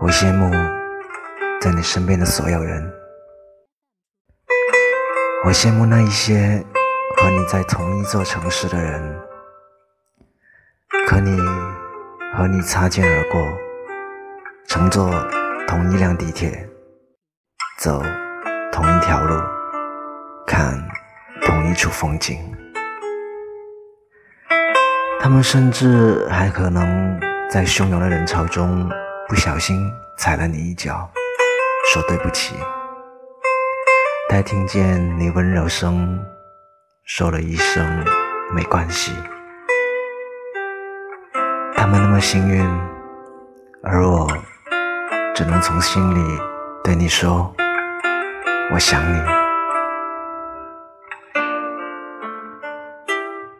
我羡慕在你身边的所有人，我羡慕那一些和你在同一座城市的人，可你和你擦肩而过，乘坐同一辆地铁，走同一条路，看同一处风景，他们甚至还可能在汹涌的人潮中。不小心踩了你一脚，说对不起。待听见你温柔声，说了一声没关系。他们那么幸运，而我只能从心里对你说，我想你。